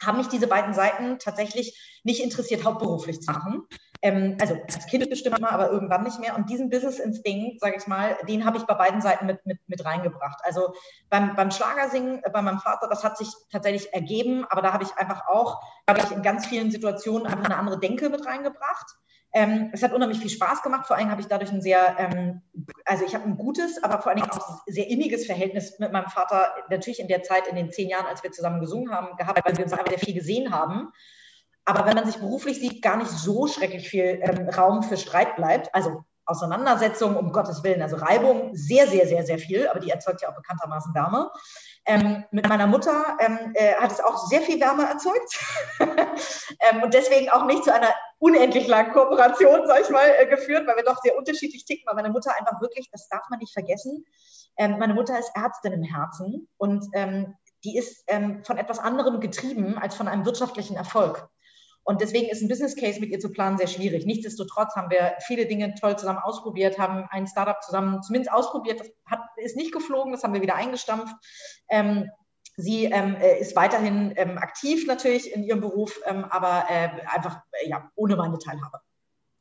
haben mich diese beiden Seiten tatsächlich nicht interessiert, hauptberuflich zu machen. Ähm, also als Kind bestimmt mal, aber irgendwann nicht mehr. Und diesen Business-Instinkt, sage ich mal, den habe ich bei beiden Seiten mit, mit, mit reingebracht. Also beim, beim Schlagersingen äh, bei meinem Vater, das hat sich tatsächlich ergeben, aber da habe ich einfach auch, habe ich in ganz vielen Situationen einfach eine andere Denke mit reingebracht. Ähm, es hat unheimlich viel Spaß gemacht. Vor allem habe ich dadurch ein sehr, ähm, also ich habe ein gutes, aber vor allen Dingen auch sehr inniges Verhältnis mit meinem Vater natürlich in der Zeit, in den zehn Jahren, als wir zusammen gesungen haben, gehabt, weil wir uns einfach sehr viel gesehen haben. Aber wenn man sich beruflich sieht, gar nicht so schrecklich viel ähm, Raum für Streit bleibt. Also Auseinandersetzung, um Gottes Willen, also Reibung, sehr, sehr, sehr, sehr viel, aber die erzeugt ja auch bekanntermaßen Wärme. Ähm, mit meiner Mutter ähm, äh, hat es auch sehr viel Wärme erzeugt ähm, und deswegen auch nicht zu einer unendlich langen Kooperation, sag ich mal, äh, geführt, weil wir doch sehr unterschiedlich ticken, weil meine Mutter einfach wirklich, das darf man nicht vergessen, ähm, meine Mutter ist Ärztin im Herzen und ähm, die ist ähm, von etwas anderem getrieben als von einem wirtschaftlichen Erfolg. Und deswegen ist ein Business Case mit ihr zu planen sehr schwierig. Nichtsdestotrotz haben wir viele Dinge toll zusammen ausprobiert, haben ein Startup zusammen zumindest ausprobiert. Das hat, ist nicht geflogen, das haben wir wieder eingestampft. Ähm, sie ähm, äh, ist weiterhin ähm, aktiv natürlich in ihrem Beruf, ähm, aber äh, einfach äh, ja, ohne meine Teilhabe.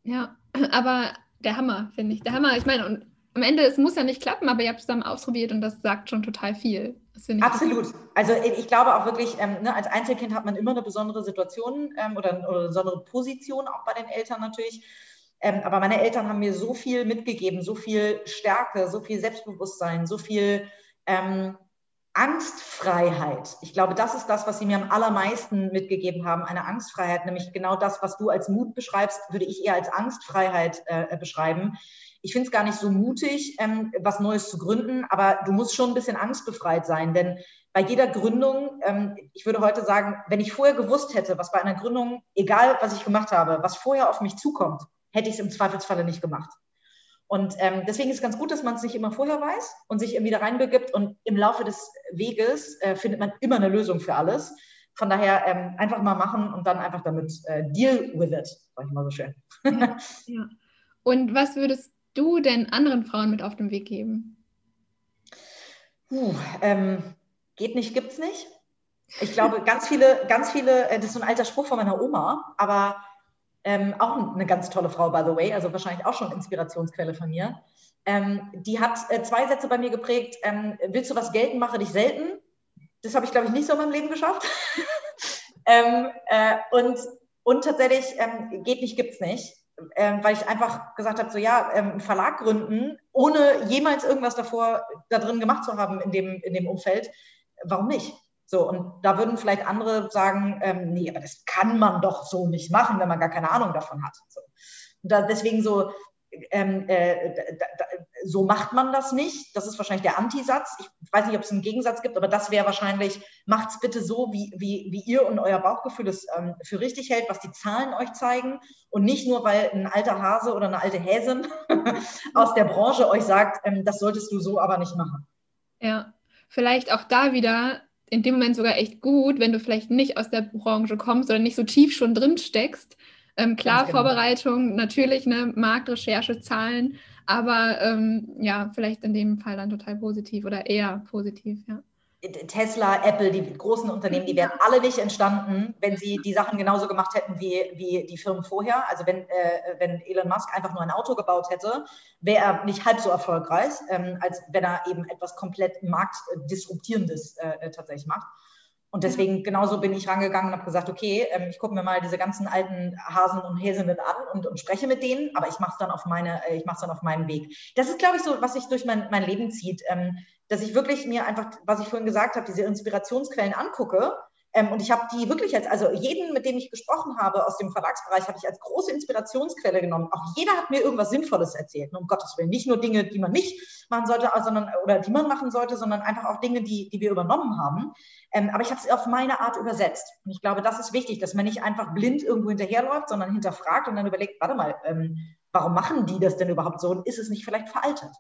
Ja, aber der Hammer, finde ich. Der Hammer, ich meine, und am Ende, es muss ja nicht klappen, aber ihr habt zusammen ausprobiert und das sagt schon total viel. Absolut. Also ich glaube auch wirklich, ähm, ne, als Einzelkind hat man immer eine besondere Situation ähm, oder, oder, eine besondere Position, auch bei den Eltern natürlich. Ähm, aber meine Eltern haben mir so viel mitgegeben, so viel Stärke, so viel Selbstbewusstsein, so viel ähm, Angstfreiheit. Ich glaube, das ist das, was sie mir am allermeisten mitgegeben haben, eine Angstfreiheit, nämlich genau das, was du als Mut beschreibst, würde ich eher als Angstfreiheit äh, beschreiben. Ich finde es gar nicht so mutig, ähm, was Neues zu gründen, aber du musst schon ein bisschen angstbefreit sein, denn bei jeder Gründung, ähm, ich würde heute sagen, wenn ich vorher gewusst hätte, was bei einer Gründung, egal was ich gemacht habe, was vorher auf mich zukommt, hätte ich es im Zweifelsfalle nicht gemacht. Und ähm, deswegen ist es ganz gut, dass man es nicht immer vorher weiß und sich irgendwie da reinbegibt. Und im Laufe des Weges äh, findet man immer eine Lösung für alles. Von daher ähm, einfach mal machen und dann einfach damit äh, deal with it, sag ich mal so schön. Ja. Und was würdest du denn anderen Frauen mit auf den Weg geben? Puh, ähm, geht nicht, gibt's nicht. Ich glaube, ganz viele, ganz viele, äh, das ist so ein alter Spruch von meiner Oma, aber ähm, auch eine ganz tolle Frau, by the way, also wahrscheinlich auch schon Inspirationsquelle von mir. Ähm, die hat äh, zwei Sätze bei mir geprägt. Ähm, willst du was gelten, mache dich selten. Das habe ich, glaube ich, nicht so in meinem Leben geschafft. Ähm, äh, und, und tatsächlich ähm, geht nicht, gibt's nicht. Ähm, weil ich einfach gesagt habe, so ja, einen Verlag gründen, ohne jemals irgendwas davor da drin gemacht zu haben in dem, in dem Umfeld, warum nicht? So, und da würden vielleicht andere sagen, ähm, nee, aber das kann man doch so nicht machen, wenn man gar keine Ahnung davon hat. So. Und da, deswegen so, ähm, äh, da, da, so macht man das nicht. Das ist wahrscheinlich der Antisatz. Ich weiß nicht, ob es einen Gegensatz gibt, aber das wäre wahrscheinlich, macht es bitte so, wie, wie, wie ihr und euer Bauchgefühl es ähm, für richtig hält, was die Zahlen euch zeigen. Und nicht nur, weil ein alter Hase oder eine alte Häsin aus der Branche euch sagt, ähm, das solltest du so aber nicht machen. Ja, vielleicht auch da wieder in dem Moment sogar echt gut, wenn du vielleicht nicht aus der Branche kommst oder nicht so tief schon drin steckst. Ähm, klar, genau. Vorbereitung, natürlich, ne, Marktrecherche, Zahlen, aber ähm, ja, vielleicht in dem Fall dann total positiv oder eher positiv, ja. Tesla, Apple, die großen Unternehmen, die wären alle nicht entstanden, wenn sie die Sachen genauso gemacht hätten wie, wie die Firmen vorher. Also wenn, äh, wenn Elon Musk einfach nur ein Auto gebaut hätte, wäre er nicht halb so erfolgreich, ähm, als wenn er eben etwas komplett marktdisruptierendes äh, tatsächlich macht. Und deswegen genauso bin ich rangegangen und habe gesagt, okay, ähm, ich gucke mir mal diese ganzen alten Hasen und Häsinnen an und, und spreche mit denen, aber ich mache es dann auf meine, äh, ich mache dann auf meinem Weg. Das ist, glaube ich, so, was sich durch mein, mein Leben zieht. Ähm, dass ich wirklich mir einfach, was ich vorhin gesagt habe, diese Inspirationsquellen angucke. Ähm, und ich habe die wirklich als, also jeden, mit dem ich gesprochen habe aus dem Verlagsbereich, habe ich als große Inspirationsquelle genommen. Auch jeder hat mir irgendwas Sinnvolles erzählt. Um Gottes Willen, nicht nur Dinge, die man nicht machen sollte, sondern, oder die man machen sollte, sondern einfach auch Dinge, die, die wir übernommen haben. Ähm, aber ich habe es auf meine Art übersetzt. Und ich glaube, das ist wichtig, dass man nicht einfach blind irgendwo hinterherläuft, sondern hinterfragt und dann überlegt, warte mal, ähm, warum machen die das denn überhaupt so? Und ist es nicht vielleicht veraltet?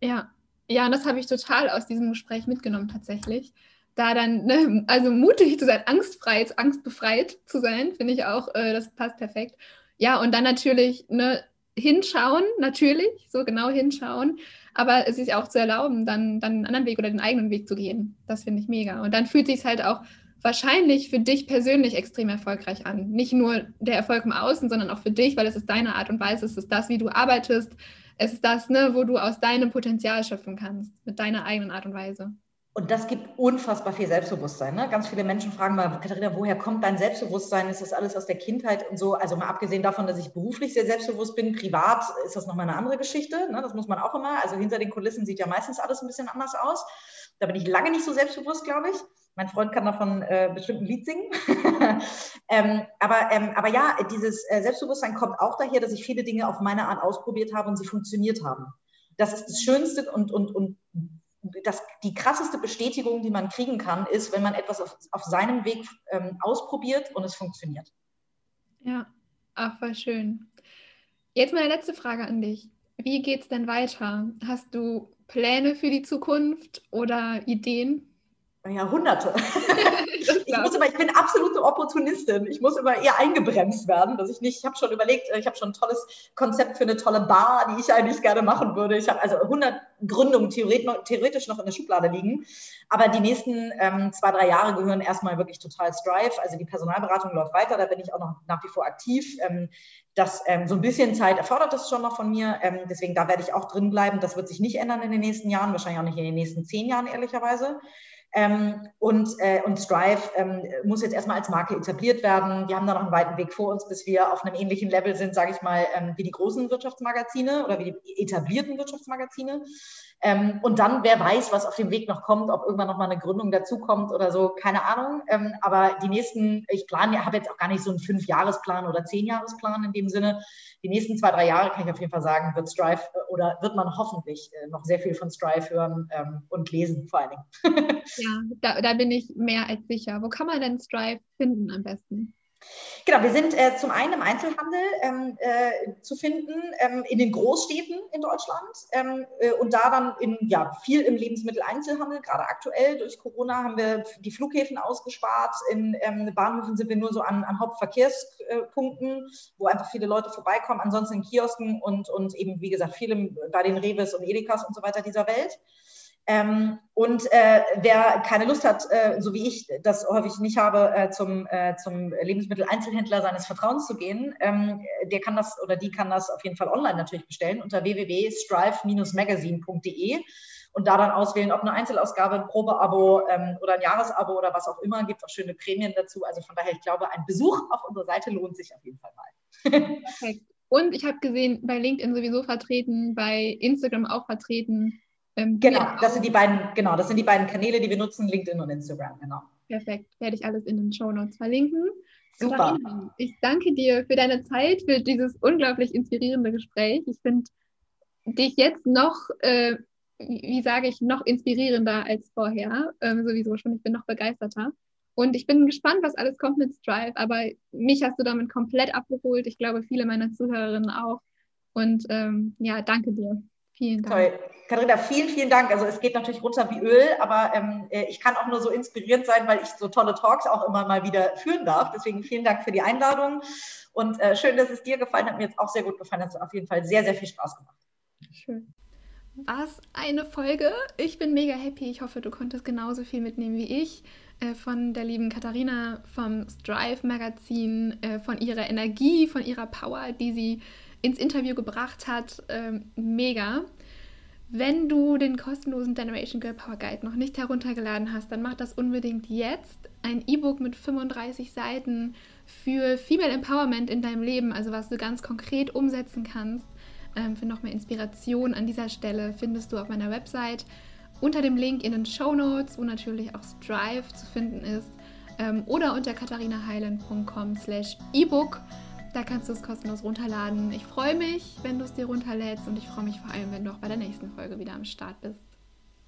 Ja, ja, und das habe ich total aus diesem Gespräch mitgenommen tatsächlich. Da dann, ne, also mutig zu sein, angstfrei, angstbefreit zu sein, finde ich auch, äh, das passt perfekt. Ja, und dann natürlich ne, hinschauen, natürlich, so genau hinschauen, aber es ist auch zu erlauben, dann, dann einen anderen Weg oder den eigenen Weg zu gehen. Das finde ich mega. Und dann fühlt sich halt auch wahrscheinlich für dich persönlich extrem erfolgreich an. Nicht nur der Erfolg im Außen, sondern auch für dich, weil es ist deine Art und Weise, es ist das, wie du arbeitest, es ist das, ne, wo du aus deinem Potenzial schöpfen kannst, mit deiner eigenen Art und Weise. Und das gibt unfassbar viel Selbstbewusstsein. Ne? Ganz viele Menschen fragen mal, Katharina, woher kommt dein Selbstbewusstsein? Ist das alles aus der Kindheit und so? Also mal abgesehen davon, dass ich beruflich sehr selbstbewusst bin, privat ist das nochmal eine andere Geschichte. Ne? Das muss man auch immer. Also hinter den Kulissen sieht ja meistens alles ein bisschen anders aus. Da bin ich lange nicht so selbstbewusst, glaube ich. Mein Freund kann davon äh, bestimmt ein Lied singen. ähm, aber, ähm, aber ja, dieses äh, Selbstbewusstsein kommt auch daher, dass ich viele Dinge auf meine Art ausprobiert habe und sie funktioniert haben. Das ist das Schönste und, und, und das, die krasseste Bestätigung, die man kriegen kann, ist, wenn man etwas auf, auf seinem Weg ähm, ausprobiert und es funktioniert. Ja, ach, voll schön. Jetzt meine letzte Frage an dich. Wie geht es denn weiter? Hast du Pläne für die Zukunft oder Ideen? Ja, Hunderte. ich, muss immer, ich bin absolute Opportunistin. Ich muss immer eher eingebremst werden, dass ich nicht, ich habe schon überlegt, ich habe schon ein tolles Konzept für eine tolle Bar, die ich eigentlich gerne machen würde. Ich habe also 100 Gründungen theoretisch noch in der Schublade liegen. Aber die nächsten ähm, zwei, drei Jahre gehören erstmal wirklich total Strive. Also die Personalberatung läuft weiter, da bin ich auch noch nach wie vor aktiv. Ähm, das ähm, so ein bisschen Zeit erfordert das schon noch von mir. Ähm, deswegen da werde ich auch drin bleiben. Das wird sich nicht ändern in den nächsten Jahren, wahrscheinlich auch nicht in den nächsten zehn Jahren, ehrlicherweise. Ähm, und, äh, und Strive ähm, muss jetzt erstmal als Marke etabliert werden. Wir haben da noch einen weiten Weg vor uns, bis wir auf einem ähnlichen Level sind, sage ich mal, ähm, wie die großen Wirtschaftsmagazine oder wie die etablierten Wirtschaftsmagazine. Ähm, und dann, wer weiß, was auf dem Weg noch kommt, ob irgendwann noch mal eine Gründung dazukommt oder so, keine Ahnung. Ähm, aber die nächsten, ich plane, habe jetzt auch gar nicht so einen Fünfjahresplan oder Zehnjahresplan in dem Sinne. Die nächsten zwei, drei Jahre kann ich auf jeden Fall sagen, wird Strive äh, oder wird man hoffentlich äh, noch sehr viel von Strive hören ähm, und lesen vor allen Dingen. ja, da, da bin ich mehr als sicher. Wo kann man denn Strive finden am besten? Genau, wir sind äh, zum einen im Einzelhandel ähm, äh, zu finden, ähm, in den Großstädten in Deutschland ähm, äh, und da dann in, ja, viel im Lebensmitteleinzelhandel. Gerade aktuell durch Corona haben wir die Flughäfen ausgespart. In ähm, Bahnhöfen sind wir nur so an, an Hauptverkehrspunkten, wo einfach viele Leute vorbeikommen. Ansonsten in Kiosken und, und eben, wie gesagt, viele bei den Reves und Edekas und so weiter dieser Welt. Ähm, und äh, wer keine Lust hat, äh, so wie ich das häufig nicht habe, äh, zum, äh, zum Lebensmitteleinzelhändler seines Vertrauens zu gehen, ähm, der kann das oder die kann das auf jeden Fall online natürlich bestellen unter www.strive-magazine.de und da dann auswählen, ob eine Einzelausgabe, ein Probeabo ähm, oder ein Jahresabo oder was auch immer. Gibt auch schöne Prämien dazu. Also von daher, ich glaube, ein Besuch auf unserer Seite lohnt sich auf jeden Fall mal. Perfekt. Und ich habe gesehen, bei LinkedIn sowieso vertreten, bei Instagram auch vertreten. Ähm, genau, das sind die beiden, genau, das sind die beiden Kanäle, die wir nutzen, LinkedIn und Instagram, genau. Perfekt, werde ich alles in den Show Notes verlinken. Super. Katharina, ich danke dir für deine Zeit, für dieses unglaublich inspirierende Gespräch. Ich finde dich jetzt noch, äh, wie sage ich, noch inspirierender als vorher. Ähm, sowieso schon, ich bin noch begeisterter. Und ich bin gespannt, was alles kommt mit Strive, aber mich hast du damit komplett abgeholt. Ich glaube, viele meiner Zuhörerinnen auch. Und ähm, ja, danke dir. Vielen Dank. Toll. Katharina, vielen, vielen Dank. Also es geht natürlich runter wie Öl, aber ähm, äh, ich kann auch nur so inspiriert sein, weil ich so tolle Talks auch immer mal wieder führen darf. Deswegen vielen Dank für die Einladung und äh, schön, dass es dir gefallen hat. Mir jetzt auch sehr gut gefallen. Hat auf jeden Fall sehr, sehr viel Spaß gemacht. Schön. Was eine Folge. Ich bin mega happy. Ich hoffe, du konntest genauso viel mitnehmen wie ich äh, von der lieben Katharina vom Strive Magazin, äh, von ihrer Energie, von ihrer Power, die sie ins Interview gebracht hat. Ähm, mega. Wenn du den kostenlosen Generation Girl Power Guide noch nicht heruntergeladen hast, dann mach das unbedingt jetzt. Ein E-Book mit 35 Seiten für Female Empowerment in deinem Leben, also was du ganz konkret umsetzen kannst. Ähm, für noch mehr Inspiration an dieser Stelle findest du auf meiner Website unter dem Link in den Show Notes, wo natürlich auch Strive zu finden ist, ähm, oder unter katharinaheilen.com slash ebook. Da kannst du es kostenlos runterladen. Ich freue mich, wenn du es dir runterlädst und ich freue mich vor allem, wenn du auch bei der nächsten Folge wieder am Start bist.